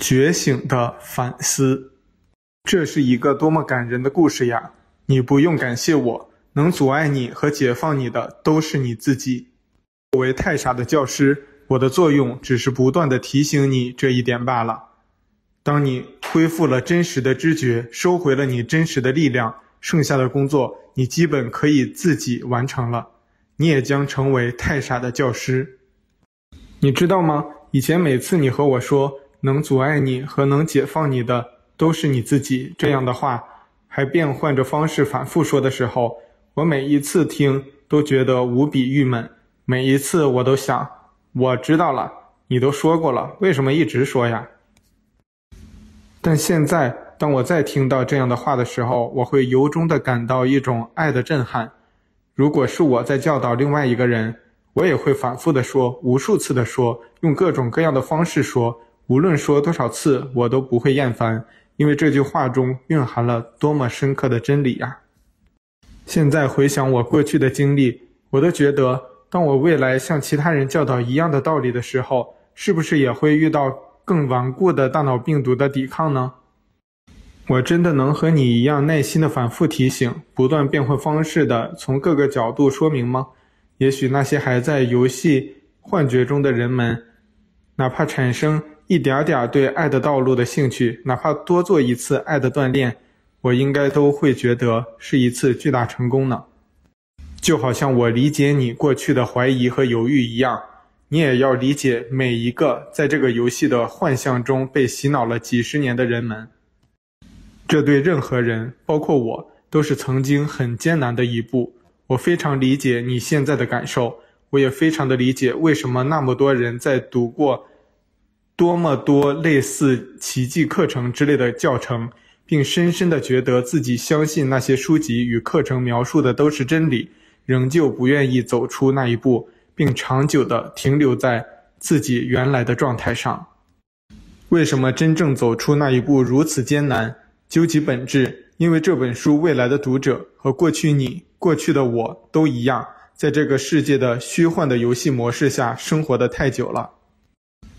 觉醒的反思。这是一个多么感人的故事呀！你不用感谢我，能阻碍你和解放你的都是你自己。作为太傻的教师，我的作用只是不断地提醒你这一点罢了。当你恢复了真实的知觉，收回了你真实的力量，剩下的工作你基本可以自己完成了。你也将成为太傻的教师。你知道吗？以前每次你和我说能阻碍你和能解放你的都是你自己这样的话，还变换着方式反复说的时候，我每一次听都觉得无比郁闷。每一次我都想，我知道了，你都说过了，为什么一直说呀？但现在，当我再听到这样的话的时候，我会由衷的感到一种爱的震撼。如果是我在教导另外一个人，我也会反复的说，无数次的说，用各种各样的方式说，无论说多少次，我都不会厌烦，因为这句话中蕴含了多么深刻的真理呀！现在回想我过去的经历，我都觉得，当我未来向其他人教导一样的道理的时候，是不是也会遇到更顽固的大脑病毒的抵抗呢？我真的能和你一样耐心的反复提醒，不断变换方式的从各个角度说明吗？也许那些还在游戏幻觉中的人们，哪怕产生一点点对爱的道路的兴趣，哪怕多做一次爱的锻炼，我应该都会觉得是一次巨大成功呢。就好像我理解你过去的怀疑和犹豫一样。你也要理解每一个在这个游戏的幻象中被洗脑了几十年的人们。这对任何人，包括我，都是曾经很艰难的一步。我非常理解你现在的感受，我也非常的理解为什么那么多人在读过多么多类似奇迹课程之类的教程，并深深的觉得自己相信那些书籍与课程描述的都是真理，仍旧不愿意走出那一步。并长久地停留在自己原来的状态上。为什么真正走出那一步如此艰难？究其本质，因为这本书未来的读者和过去你、过去的我都一样，在这个世界的虚幻的游戏模式下生活得太久了。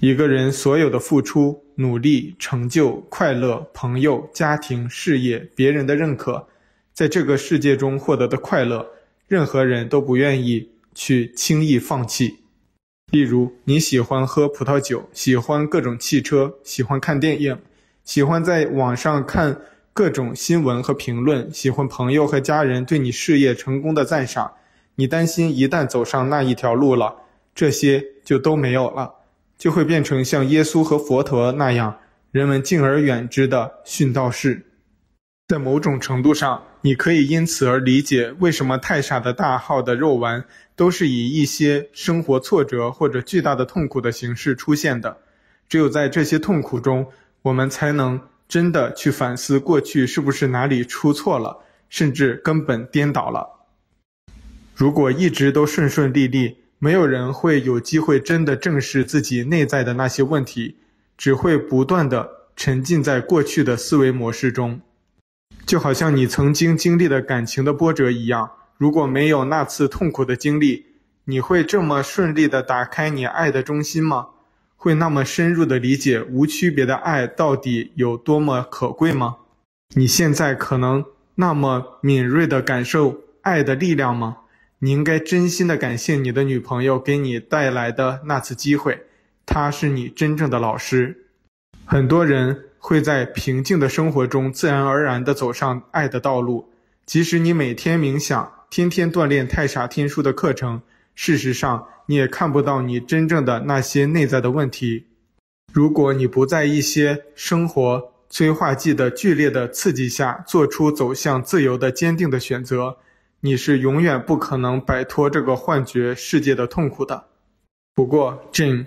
一个人所有的付出、努力、成就、快乐、朋友、家庭、事业、别人的认可，在这个世界中获得的快乐，任何人都不愿意。去轻易放弃。例如，你喜欢喝葡萄酒，喜欢各种汽车，喜欢看电影，喜欢在网上看各种新闻和评论，喜欢朋友和家人对你事业成功的赞赏。你担心一旦走上那一条路了，这些就都没有了，就会变成像耶稣和佛陀那样人们敬而远之的殉道士。在某种程度上，你可以因此而理解为什么太傻的大号的肉丸都是以一些生活挫折或者巨大的痛苦的形式出现的。只有在这些痛苦中，我们才能真的去反思过去是不是哪里出错了，甚至根本颠倒了。如果一直都顺顺利利，没有人会有机会真的正视自己内在的那些问题，只会不断的沉浸在过去的思维模式中。就好像你曾经经历的感情的波折一样，如果没有那次痛苦的经历，你会这么顺利的打开你爱的中心吗？会那么深入的理解无区别的爱到底有多么可贵吗？你现在可能那么敏锐的感受爱的力量吗？你应该真心地感谢你的女朋友给你带来的那次机会，她是你真正的老师。很多人。会在平静的生活中自然而然地走上爱的道路。即使你每天冥想，天天锻炼太傻天书的课程，事实上你也看不到你真正的那些内在的问题。如果你不在一些生活催化剂的剧烈的刺激下做出走向自由的坚定的选择，你是永远不可能摆脱这个幻觉世界的痛苦的。不过，Jane，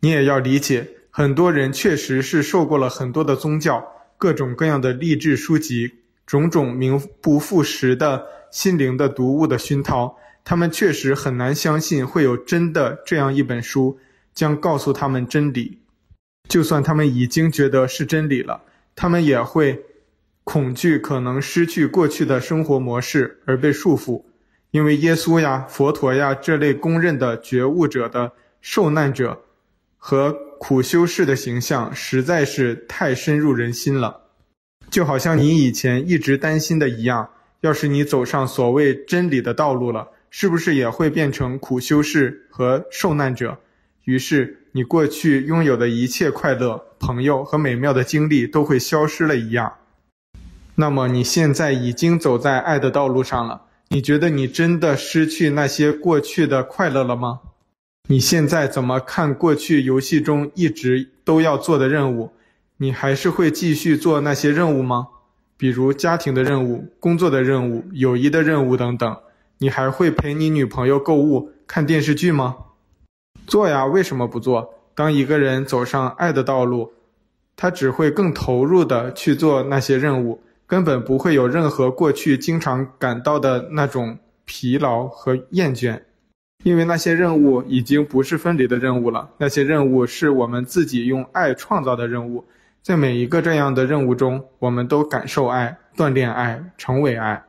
你也要理解。很多人确实是受过了很多的宗教、各种各样的励志书籍、种种名不副实的心灵的读物的熏陶，他们确实很难相信会有真的这样一本书将告诉他们真理。就算他们已经觉得是真理了，他们也会恐惧可能失去过去的生活模式而被束缚，因为耶稣呀、佛陀呀这类公认的觉悟者的受难者。和苦修士的形象实在是太深入人心了。就好像你以前一直担心的一样，要是你走上所谓真理的道路了，是不是也会变成苦修士和受难者？于是你过去拥有的一切快乐、朋友和美妙的经历都会消失了一样。那么你现在已经走在爱的道路上了，你觉得你真的失去那些过去的快乐了吗？你现在怎么看过去游戏中一直都要做的任务？你还是会继续做那些任务吗？比如家庭的任务、工作的任务、友谊的任务等等。你还会陪你女朋友购物、看电视剧吗？做呀，为什么不做？当一个人走上爱的道路，他只会更投入的去做那些任务，根本不会有任何过去经常感到的那种疲劳和厌倦，因为那些任务已经不是分离的任务了。那些任务是我们自己用爱创造的任务。在每一个这样的任务中，我们都感受爱、锻炼爱、成为爱。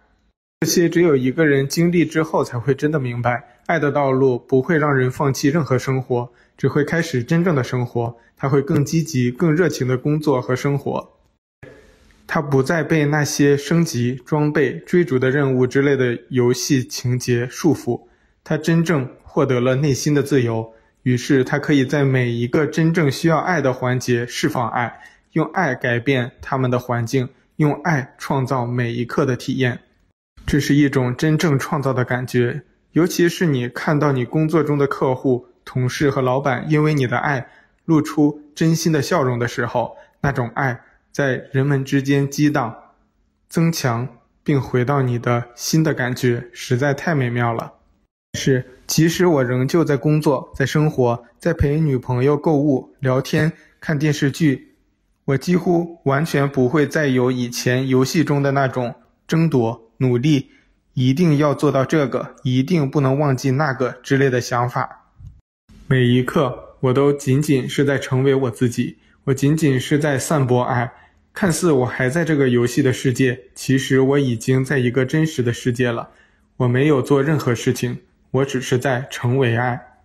这些只有一个人经历之后，才会真的明白，爱的道路不会让人放弃任何生活，只会开始真正的生活。他会更积极、更热情的工作和生活。他不再被那些升级、装备、追逐的任务之类的游戏情节束缚。他真正获得了内心的自由，于是他可以在每一个真正需要爱的环节释放爱。用爱改变他们的环境，用爱创造每一刻的体验，这是一种真正创造的感觉。尤其是你看到你工作中的客户、同事和老板因为你的爱露出真心的笑容的时候，那种爱在人们之间激荡、增强，并回到你的心的感觉，实在太美妙了。是，即使我仍旧在工作、在生活、在陪女朋友购物、聊天、看电视剧。我几乎完全不会再有以前游戏中的那种争夺、努力，一定要做到这个，一定不能忘记那个之类的想法。每一刻，我都仅仅是在成为我自己，我仅仅是在散播爱。看似我还在这个游戏的世界，其实我已经在一个真实的世界了。我没有做任何事情，我只是在成为爱。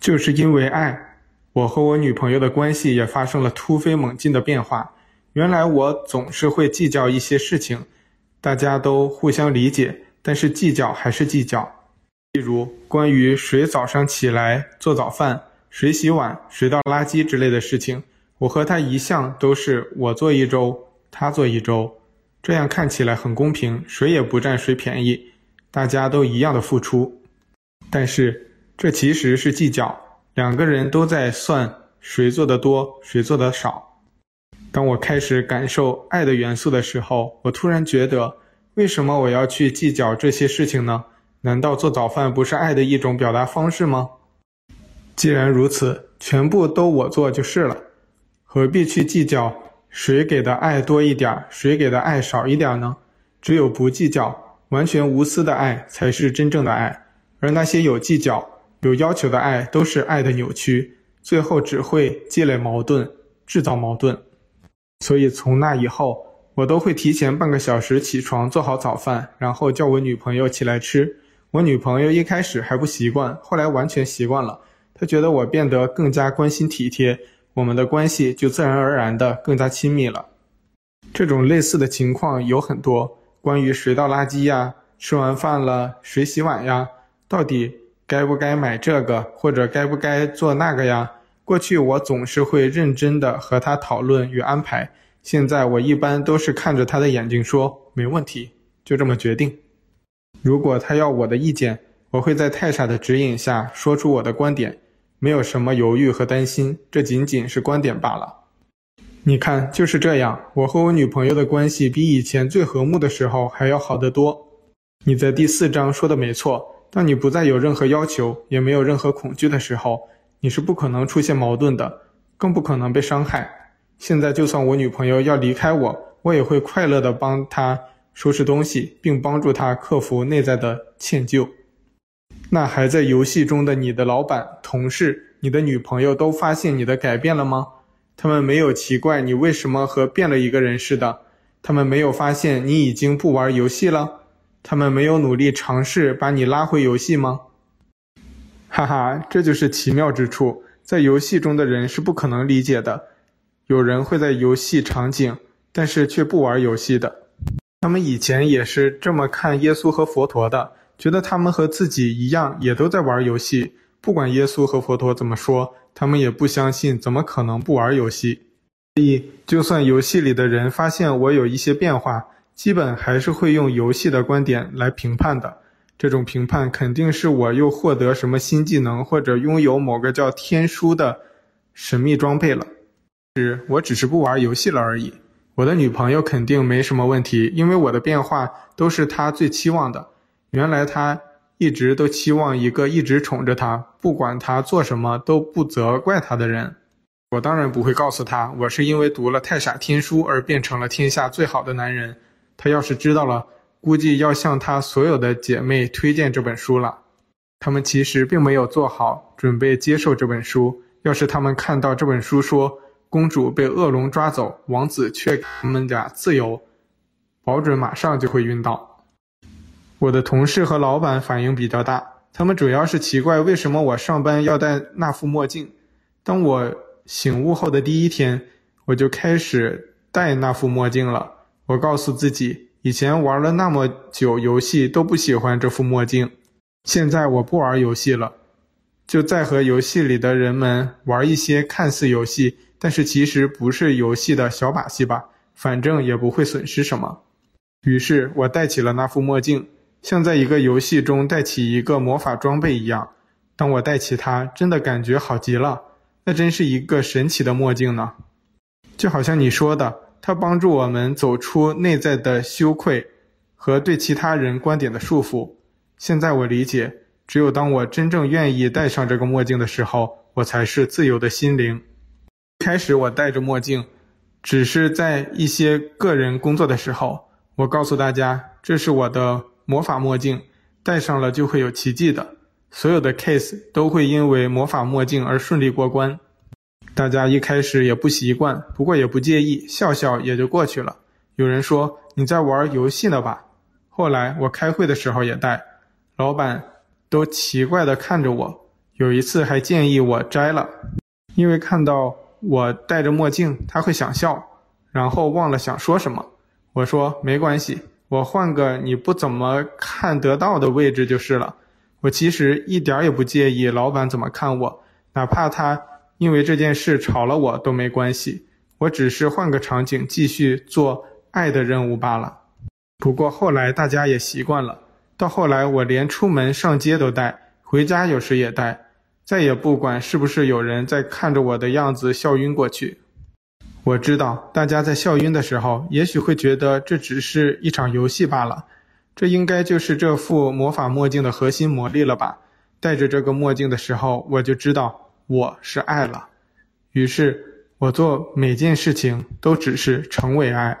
就是因为爱。我和我女朋友的关系也发生了突飞猛进的变化。原来我总是会计较一些事情，大家都互相理解，但是计较还是计较。例如关于谁早上起来做早饭、谁洗碗、谁倒垃圾之类的事情，我和他一向都是我做一周，他做一周，这样看起来很公平，谁也不占谁便宜，大家都一样的付出。但是这其实是计较。两个人都在算谁做的多，谁做的少。当我开始感受爱的元素的时候，我突然觉得，为什么我要去计较这些事情呢？难道做早饭不是爱的一种表达方式吗？既然如此，全部都我做就是了，何必去计较谁给的爱多一点，谁给的爱少一点呢？只有不计较、完全无私的爱才是真正的爱，而那些有计较。有要求的爱都是爱的扭曲，最后只会积累矛盾，制造矛盾。所以从那以后，我都会提前半个小时起床做好早饭，然后叫我女朋友起来吃。我女朋友一开始还不习惯，后来完全习惯了。她觉得我变得更加关心体贴，我们的关系就自然而然的更加亲密了。这种类似的情况有很多，关于谁倒垃圾呀，吃完饭了谁洗碗呀，到底。该不该买这个，或者该不该做那个呀？过去我总是会认真的和他讨论与安排，现在我一般都是看着他的眼睛说没问题，就这么决定。如果他要我的意见，我会在泰莎的指引下说出我的观点，没有什么犹豫和担心，这仅仅是观点罢了。你看，就是这样，我和我女朋友的关系比以前最和睦的时候还要好得多。你在第四章说的没错。当你不再有任何要求，也没有任何恐惧的时候，你是不可能出现矛盾的，更不可能被伤害。现在，就算我女朋友要离开我，我也会快乐地帮她收拾东西，并帮助她克服内在的歉疚。那还在游戏中的你的老板、同事、你的女朋友都发现你的改变了吗？他们没有奇怪你为什么和变了一个人似的，他们没有发现你已经不玩游戏了。他们没有努力尝试把你拉回游戏吗？哈哈，这就是奇妙之处。在游戏中的人是不可能理解的。有人会在游戏场景，但是却不玩游戏的。他们以前也是这么看耶稣和佛陀的，觉得他们和自己一样，也都在玩游戏。不管耶稣和佛陀怎么说，他们也不相信，怎么可能不玩游戏？所以，就算游戏里的人发现我有一些变化，基本还是会用游戏的观点来评判的。这种评判肯定是我又获得什么新技能，或者拥有某个叫天书的神秘装备了。是，我只是不玩游戏了而已。我的女朋友肯定没什么问题，因为我的变化都是她最期望的。原来他一直都期望一个一直宠着他，不管他做什么都不责怪他的人。我当然不会告诉他，我是因为读了太傻天书而变成了天下最好的男人。他要是知道了，估计要向他所有的姐妹推荐这本书了。她们其实并没有做好准备接受这本书。要是她们看到这本书说，公主被恶龙抓走，王子却给他们俩自由，保准马上就会晕倒。我的同事和老板反应比较大，他们主要是奇怪为什么我上班要戴那副墨镜。当我醒悟后的第一天，我就开始戴那副墨镜了。我告诉自己，以前玩了那么久游戏都不喜欢这副墨镜，现在我不玩游戏了，就再和游戏里的人们玩一些看似游戏。但是其实不是游戏的小把戏吧，反正也不会损失什么。于是我戴起了那副墨镜，像在一个游戏中戴起一个魔法装备一样。当我戴起它，真的感觉好极了，那真是一个神奇的墨镜呢。就好像你说的，它帮助我们走出内在的羞愧和对其他人观点的束缚。现在我理解，只有当我真正愿意戴上这个墨镜的时候，我才是自由的心灵。开始我戴着墨镜，只是在一些个人工作的时候，我告诉大家，这是我的魔法墨镜，戴上了就会有奇迹的。所有的 case 都会因为魔法墨镜而顺利过关。大家一开始也不习惯，不过也不介意，笑笑也就过去了。有人说，你在玩游戏呢吧？后来我开会的时候也戴，老板都奇怪地看着我，有一次还建议我摘了，因为看到。我戴着墨镜，他会想笑，然后忘了想说什么。我说没关系，我换个你不怎么看得到的位置就是了。我其实一点也不介意老板怎么看我，哪怕他因为这件事炒了我都没关系。我只是换个场景继续做爱的任务罢了。不过后来大家也习惯了，到后来我连出门上街都戴，回家有时也戴。再也不管是不是有人在看着我的样子笑晕过去。我知道大家在笑晕的时候，也许会觉得这只是一场游戏罢了。这应该就是这副魔法墨镜的核心魔力了吧？戴着这个墨镜的时候，我就知道我是爱了。于是，我做每件事情都只是成为爱。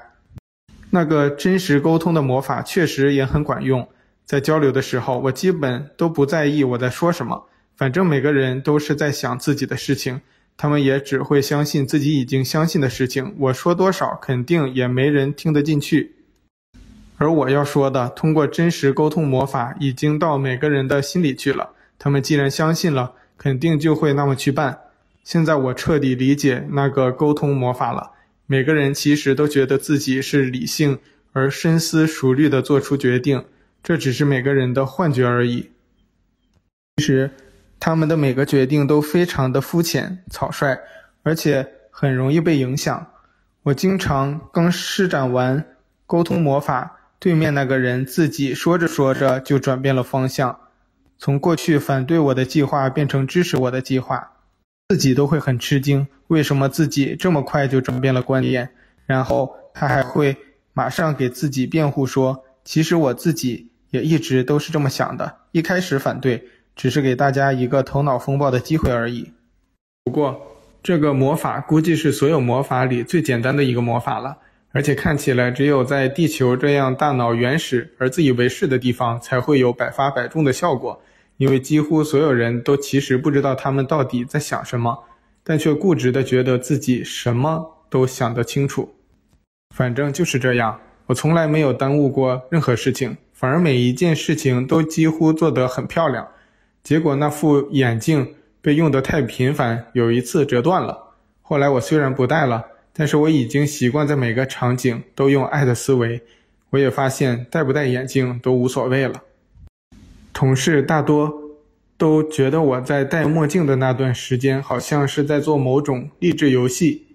那个真实沟通的魔法确实也很管用。在交流的时候，我基本都不在意我在说什么。反正每个人都是在想自己的事情，他们也只会相信自己已经相信的事情。我说多少，肯定也没人听得进去。而我要说的，通过真实沟通魔法，已经到每个人的心里去了。他们既然相信了，肯定就会那么去办。现在我彻底理解那个沟通魔法了。每个人其实都觉得自己是理性而深思熟虑地做出决定，这只是每个人的幻觉而已。其实。他们的每个决定都非常的肤浅、草率，而且很容易被影响。我经常刚施展完沟通魔法，对面那个人自己说着说着就转变了方向，从过去反对我的计划变成支持我的计划，自己都会很吃惊，为什么自己这么快就转变了观念？然后他还会马上给自己辩护说，其实我自己也一直都是这么想的，一开始反对。只是给大家一个头脑风暴的机会而已。不过，这个魔法估计是所有魔法里最简单的一个魔法了，而且看起来只有在地球这样大脑原始而自以为是的地方才会有百发百中的效果。因为几乎所有人都其实不知道他们到底在想什么，但却固执地觉得自己什么都想得清楚。反正就是这样，我从来没有耽误过任何事情，反而每一件事情都几乎做得很漂亮。结果那副眼镜被用得太频繁，有一次折断了。后来我虽然不戴了，但是我已经习惯在每个场景都用爱的思维。我也发现戴不戴眼镜都无所谓了。同事大多都觉得我在戴墨镜的那段时间，好像是在做某种励志游戏。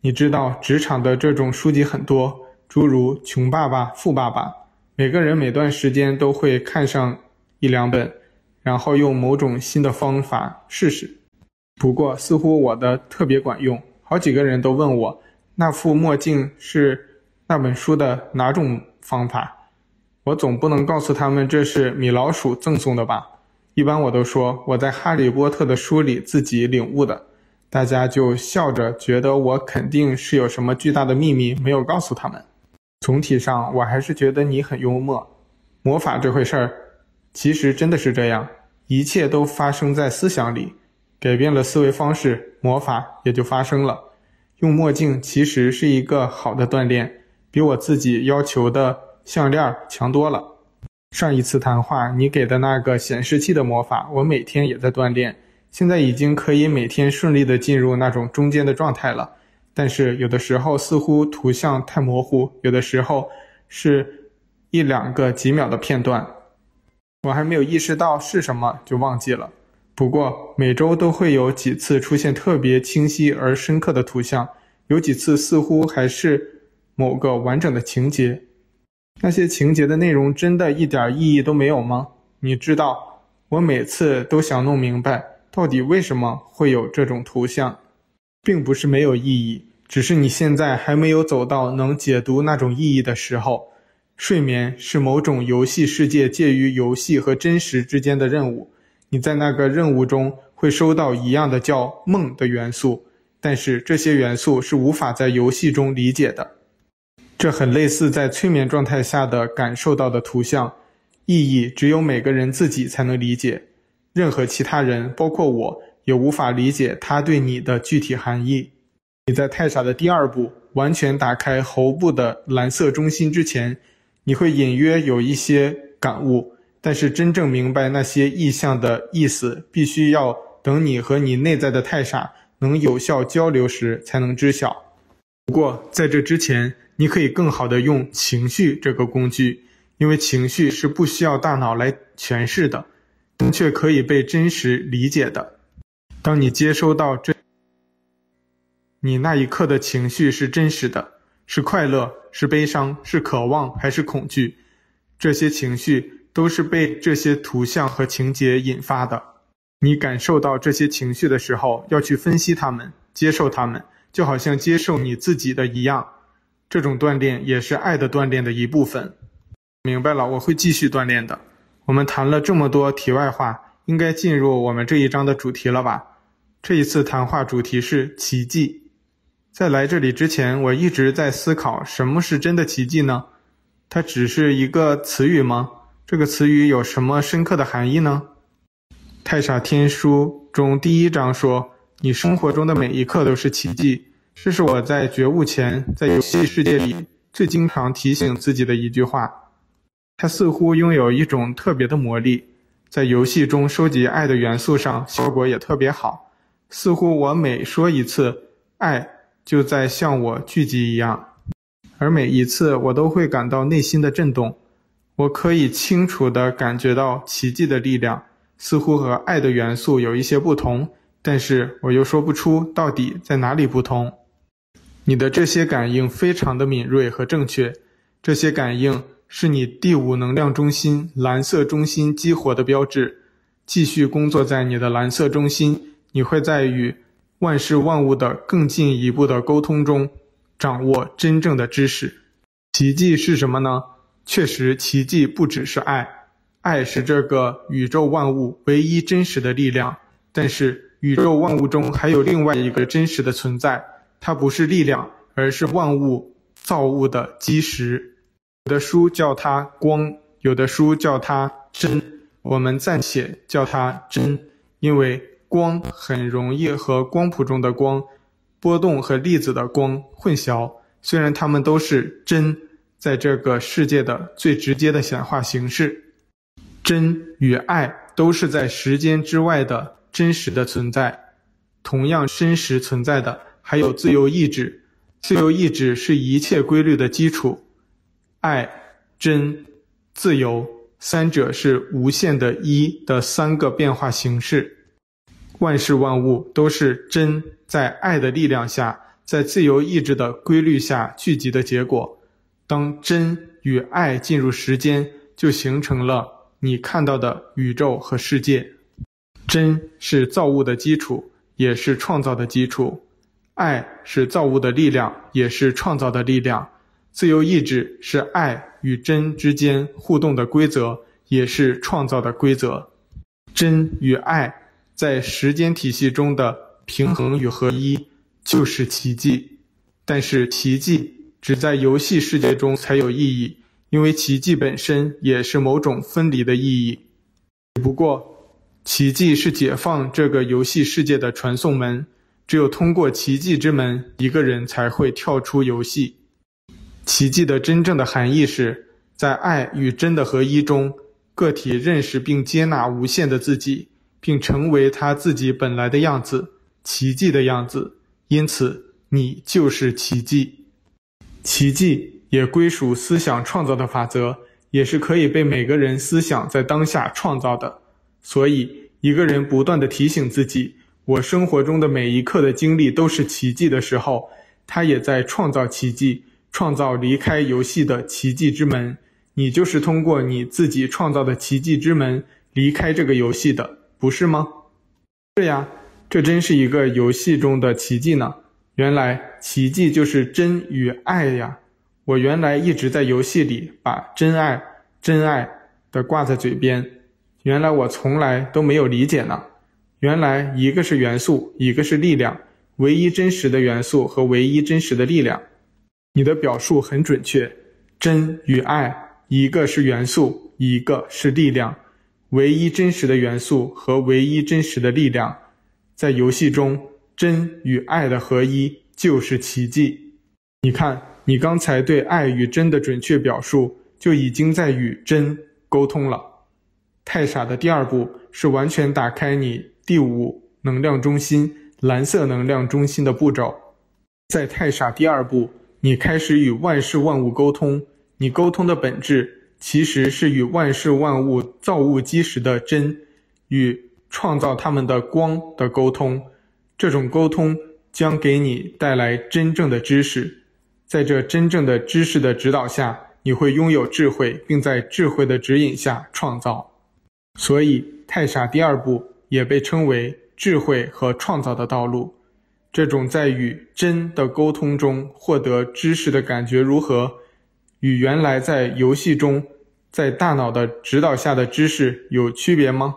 你知道，职场的这种书籍很多，诸如《穷爸爸》《富爸爸》，每个人每段时间都会看上一两本。然后用某种新的方法试试，不过似乎我的特别管用。好几个人都问我，那副墨镜是那本书的哪种方法？我总不能告诉他们这是米老鼠赠送的吧？一般我都说我在哈利波特的书里自己领悟的，大家就笑着觉得我肯定是有什么巨大的秘密没有告诉他们。总体上，我还是觉得你很幽默。魔法这回事儿。其实真的是这样，一切都发生在思想里，改变了思维方式，魔法也就发生了。用墨镜其实是一个好的锻炼，比我自己要求的项链强多了。上一次谈话你给的那个显示器的魔法，我每天也在锻炼，现在已经可以每天顺利的进入那种中间的状态了。但是有的时候似乎图像太模糊，有的时候是一两个几秒的片段。我还没有意识到是什么就忘记了。不过每周都会有几次出现特别清晰而深刻的图像，有几次似乎还是某个完整的情节。那些情节的内容真的一点意义都没有吗？你知道，我每次都想弄明白到底为什么会有这种图像，并不是没有意义，只是你现在还没有走到能解读那种意义的时候。睡眠是某种游戏世界介于游戏和真实之间的任务，你在那个任务中会收到一样的叫梦的元素，但是这些元素是无法在游戏中理解的。这很类似在催眠状态下的感受到的图像，意义只有每个人自己才能理解，任何其他人，包括我，也无法理解它对你的具体含义。你在太傻的第二步，完全打开喉部的蓝色中心之前。你会隐约有一些感悟，但是真正明白那些意象的意思，必须要等你和你内在的太傻能有效交流时才能知晓。不过在这之前，你可以更好的用情绪这个工具，因为情绪是不需要大脑来诠释的，但却可以被真实理解的。当你接收到这，你那一刻的情绪是真实的。是快乐，是悲伤，是渴望，还是恐惧？这些情绪都是被这些图像和情节引发的。你感受到这些情绪的时候，要去分析它们，接受它们，就好像接受你自己的一样。这种锻炼也是爱的锻炼的一部分。明白了，我会继续锻炼的。我们谈了这么多题外话，应该进入我们这一章的主题了吧？这一次谈话主题是奇迹。在来这里之前，我一直在思考什么是真的奇迹呢？它只是一个词语吗？这个词语有什么深刻的含义呢？太傻天书中第一章说：“你生活中的每一刻都是奇迹。”这是我在觉悟前，在游戏世界里最经常提醒自己的一句话。它似乎拥有一种特别的魔力，在游戏中收集爱的元素上效果也特别好。似乎我每说一次爱，就在向我聚集一样，而每一次我都会感到内心的震动。我可以清楚地感觉到奇迹的力量，似乎和爱的元素有一些不同，但是我又说不出到底在哪里不同。你的这些感应非常的敏锐和正确，这些感应是你第五能量中心蓝色中心激活的标志。继续工作在你的蓝色中心，你会在与。万事万物的更进一步的沟通中，掌握真正的知识。奇迹是什么呢？确实，奇迹不只是爱，爱是这个宇宙万物唯一真实的力量。但是，宇宙万物中还有另外一个真实的存在，它不是力量，而是万物造物的基石。有的书叫它光，有的书叫它真，我们暂且叫它真，因为。光很容易和光谱中的光、波动和粒子的光混淆，虽然它们都是真，在这个世界的最直接的显化形式。真与爱都是在时间之外的真实的存在。同样真实存在的还有自由意志，自由意志是一切规律的基础。爱、真、自由三者是无限的一的三个变化形式。万事万物都是真在爱的力量下，在自由意志的规律下聚集的结果。当真与爱进入时间，就形成了你看到的宇宙和世界。真是造物的基础，也是创造的基础；爱是造物的力量，也是创造的力量；自由意志是爱与真之间互动的规则，也是创造的规则。真与爱在时间体系中的平衡与合一，就是奇迹。但是奇迹只在游戏世界中才有意义。因为奇迹本身也是某种分离的意义，只不过，奇迹是解放这个游戏世界的传送门，只有通过奇迹之门，一个人才会跳出游戏。奇迹的真正的含义是在爱与真的合一中，个体认识并接纳无限的自己，并成为他自己本来的样子，奇迹的样子。因此，你就是奇迹，奇迹。也归属思想创造的法则，也是可以被每个人思想在当下创造的。所以，一个人不断地提醒自己：“我生活中的每一刻的经历都是奇迹”的时候，他也在创造奇迹，创造离开游戏的奇迹之门。你就是通过你自己创造的奇迹之门离开这个游戏的，不是吗？是呀，这真是一个游戏中的奇迹呢。原来，奇迹就是真与爱呀。我原来一直在游戏里把真爱、真爱的挂在嘴边，原来我从来都没有理解呢。原来一个是元素，一个是力量，唯一真实的元素和唯一真实的力量。你的表述很准确，真与爱，一个是元素，一个是力量，唯一真实的元素和唯一真实的力量，在游戏中，真与爱的合一就是奇迹。你看。你刚才对爱与真的准确表述，就已经在与真沟通了。太傻的第二步是完全打开你第五能量中心——蓝色能量中心的步骤。在太傻第二步，你开始与万事万物沟通。你沟通的本质其实是与万事万物造物基石的真与创造他们的光的沟通。这种沟通将给你带来真正的知识。在这真正的知识的指导下，你会拥有智慧，并在智慧的指引下创造。所以，太傻第二步也被称为智慧和创造的道路。这种在与真的沟通中获得知识的感觉如何？与原来在游戏中在大脑的指导下的知识有区别吗？